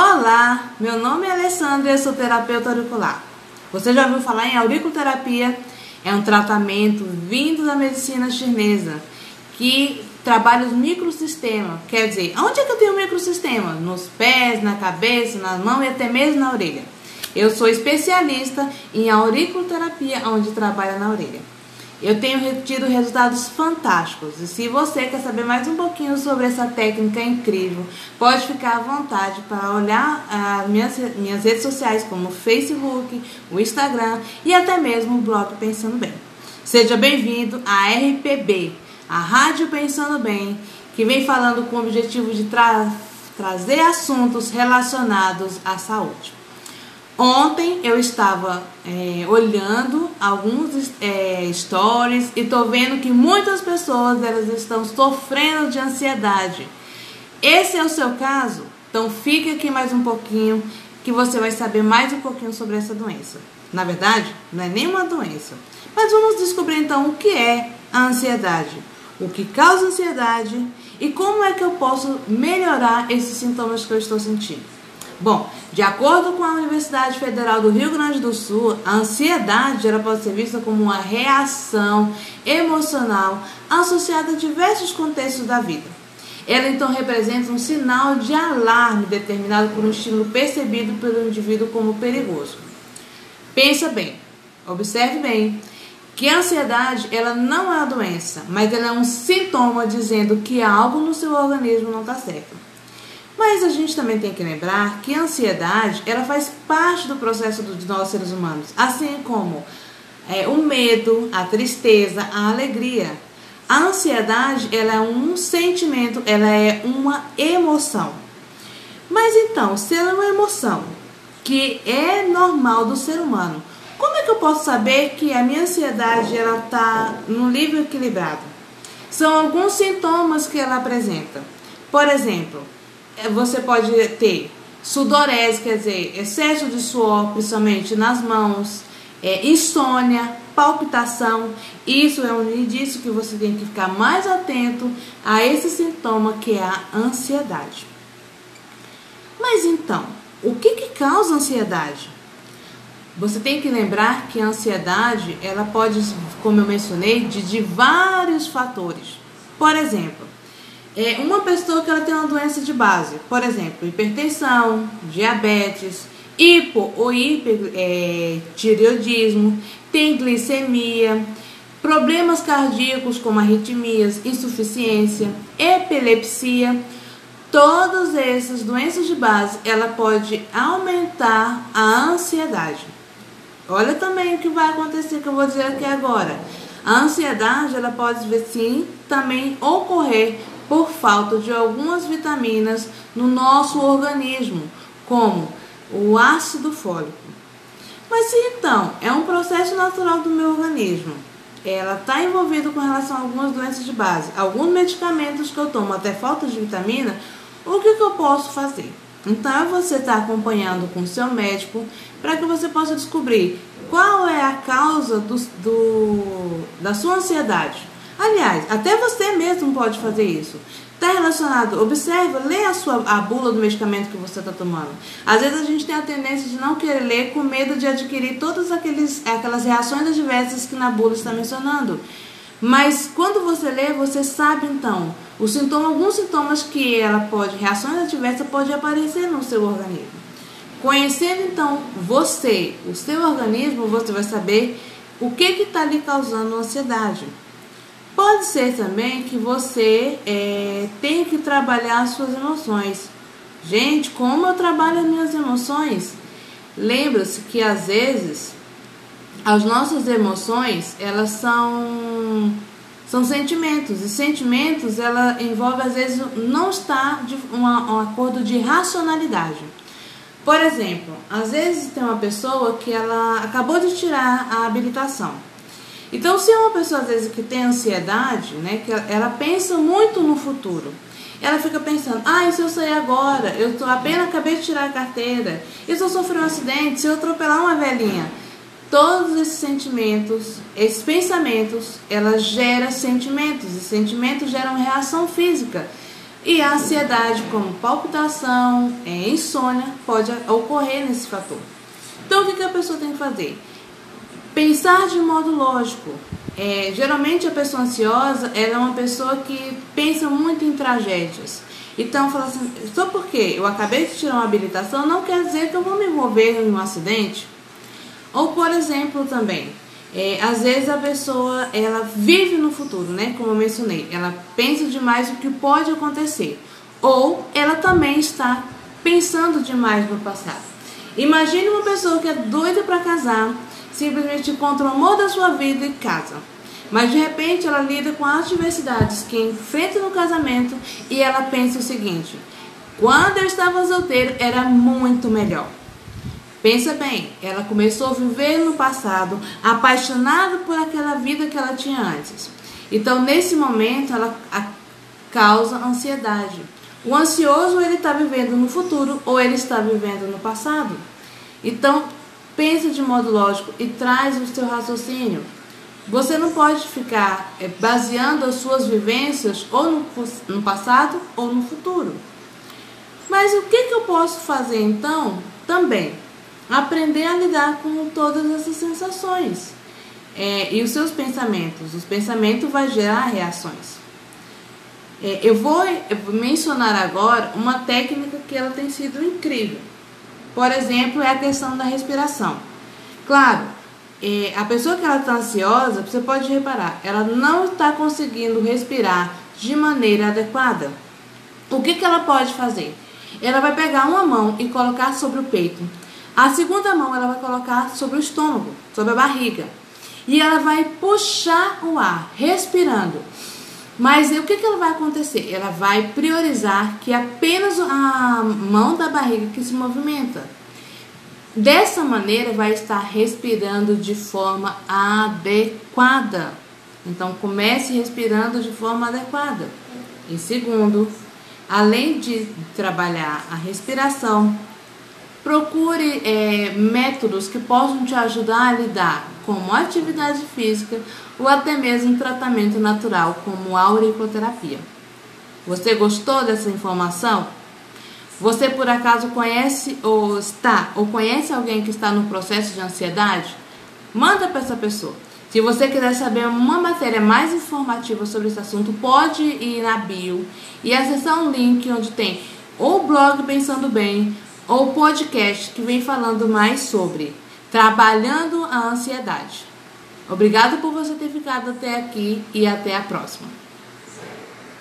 Olá, meu nome é Alessandra e eu sou terapeuta auricular. Você já ouviu falar em auriculoterapia? É um tratamento vindo da medicina chinesa que trabalha os microsistemas. Quer dizer, onde é que eu tenho microsistema? Nos pés, na cabeça, nas mãos e até mesmo na orelha. Eu sou especialista em auriculoterapia, onde trabalha na orelha. Eu tenho tido resultados fantásticos. E se você quer saber mais um pouquinho sobre essa técnica incrível, pode ficar à vontade para olhar as minhas, minhas redes sociais, como o Facebook, o Instagram e até mesmo o blog Pensando Bem. Seja bem-vindo à RPB, a Rádio Pensando Bem, que vem falando com o objetivo de tra trazer assuntos relacionados à saúde. Ontem eu estava é, olhando alguns é, stories e tô vendo que muitas pessoas elas estão sofrendo de ansiedade. Esse é o seu caso? Então fique aqui mais um pouquinho que você vai saber mais um pouquinho sobre essa doença. Na verdade, não é nenhuma doença. Mas vamos descobrir então o que é a ansiedade, o que causa ansiedade e como é que eu posso melhorar esses sintomas que eu estou sentindo. Bom, de acordo com a Universidade Federal do Rio Grande do Sul, a ansiedade ela pode ser vista como uma reação emocional associada a diversos contextos da vida. Ela então representa um sinal de alarme determinado por um estímulo percebido pelo indivíduo como perigoso. Pensa bem, observe bem que a ansiedade ela não é uma doença, mas ela é um sintoma dizendo que algo no seu organismo não está certo. Mas a gente também tem que lembrar que a ansiedade ela faz parte do processo de nós seres humanos, assim como é, o medo, a tristeza, a alegria. A ansiedade ela é um sentimento, ela é uma emoção. Mas então, se ela é uma emoção que é normal do ser humano, como é que eu posso saber que a minha ansiedade ela está no nível equilibrado? São alguns sintomas que ela apresenta. Por exemplo, você pode ter sudorese, quer dizer, excesso de suor, principalmente nas mãos, é, insônia, palpitação. Isso é um indício que você tem que ficar mais atento a esse sintoma que é a ansiedade. Mas então, o que, que causa ansiedade? Você tem que lembrar que a ansiedade, ela pode, como eu mencionei, de, de vários fatores. Por exemplo, é uma pessoa que ela tem uma doença de base, por exemplo, hipertensão, diabetes, hipo ou hipertireoidismo, é, tem glicemia, problemas cardíacos como arritmias, insuficiência, epilepsia, todas essas doenças de base, ela pode aumentar a ansiedade. Olha também o que vai acontecer que eu vou dizer aqui agora. A ansiedade, ela pode sim também ocorrer por falta de algumas vitaminas no nosso organismo, como o ácido fólico. Mas se então é um processo natural do meu organismo, ela está envolvida com relação a algumas doenças de base, alguns medicamentos que eu tomo até falta de vitamina, o que, que eu posso fazer? Então é você estar tá acompanhando com o seu médico para que você possa descobrir qual é a causa do, do, da sua ansiedade. Aliás, até você mesmo pode fazer isso. Está relacionado, observa, lê a, sua, a bula do medicamento que você está tomando. Às vezes a gente tem a tendência de não querer ler com medo de adquirir todas aqueles, aquelas reações adversas que na bula está mencionando. Mas quando você lê, você sabe então o sintoma, alguns sintomas que ela pode, reações adversas pode aparecer no seu organismo. Conhecendo então você, o seu organismo, você vai saber o que está lhe causando ansiedade. Pode ser também que você é, tenha que trabalhar as suas emoções. Gente, como eu trabalho as minhas emoções? Lembra-se que às vezes as nossas emoções elas são são sentimentos e sentimentos ela envolve às vezes não está de uma, um acordo de racionalidade. Por exemplo, às vezes tem uma pessoa que ela acabou de tirar a habilitação então, se é uma pessoa às vezes que tem ansiedade, né, que ela pensa muito no futuro, ela fica pensando: ah, e se eu sair agora? Eu tô, apenas acabei de tirar a carteira. E se eu sofrer um acidente? Se eu atropelar uma velhinha? Todos esses sentimentos, esses pensamentos, ela gera sentimentos e sentimentos geram reação física. E a ansiedade, como palpitação, é, insônia, pode ocorrer nesse fator. Então, o que, que a pessoa tem que fazer? Pensar de modo lógico. É, geralmente, a pessoa ansiosa é uma pessoa que pensa muito em tragédias. Então, fala assim, só porque eu acabei de tirar uma habilitação, não quer dizer que eu vou me envolver em um acidente. Ou, por exemplo, também, é, às vezes a pessoa ela vive no futuro, né? Como eu mencionei, ela pensa demais o que pode acontecer, ou ela também está pensando demais no passado. Imagine uma pessoa que é doida para casar, simplesmente encontra o amor da sua vida e casa. Mas de repente ela lida com as diversidades que enfrenta no casamento e ela pensa o seguinte: quando eu estava solteiro era muito melhor. Pensa bem, ela começou a viver no passado, apaixonada por aquela vida que ela tinha antes. Então, nesse momento, ela causa ansiedade. O ansioso, ele está vivendo no futuro ou ele está vivendo no passado. Então, pense de modo lógico e traz o seu raciocínio. Você não pode ficar é, baseando as suas vivências ou no, no passado ou no futuro. Mas o que, que eu posso fazer então? Também aprender a lidar com todas essas sensações é, e os seus pensamentos. Os pensamentos vão gerar reações. É, eu, vou, eu vou mencionar agora uma técnica que ela tem sido incrível. Por exemplo, é a questão da respiração. Claro, é, a pessoa que ela está ansiosa, você pode reparar, ela não está conseguindo respirar de maneira adequada. O que, que ela pode fazer? Ela vai pegar uma mão e colocar sobre o peito a segunda mão ela vai colocar sobre o estômago, sobre a barriga. E ela vai puxar o ar, respirando. Mas o que, que ela vai acontecer? Ela vai priorizar que apenas a mão da barriga que se movimenta. Dessa maneira, vai estar respirando de forma adequada. Então, comece respirando de forma adequada. Em segundo, além de trabalhar a respiração, Procure é, métodos que possam te ajudar a lidar com atividade física ou até mesmo tratamento natural, como auriculoterapia. Você gostou dessa informação? Você por acaso conhece ou está ou conhece alguém que está no processo de ansiedade? Manda para essa pessoa. Se você quiser saber uma matéria mais informativa sobre esse assunto, pode ir na bio e acessar um link onde tem o blog Pensando Bem, ou podcast que vem falando mais sobre trabalhando a ansiedade. Obrigado por você ter ficado até aqui e até a próxima.